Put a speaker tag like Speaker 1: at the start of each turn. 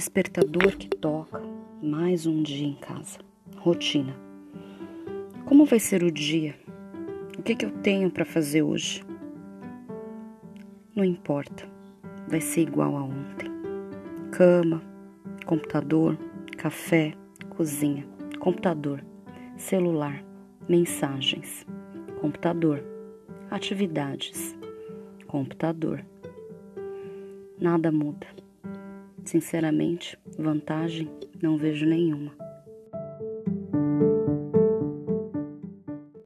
Speaker 1: Despertador que toca, mais um dia em casa. Rotina. Como vai ser o dia? O que, que eu tenho para fazer hoje? Não importa, vai ser igual a ontem. Cama, computador, café, cozinha, computador, celular, mensagens, computador, atividades, computador. Nada muda. Sinceramente, vantagem não vejo nenhuma.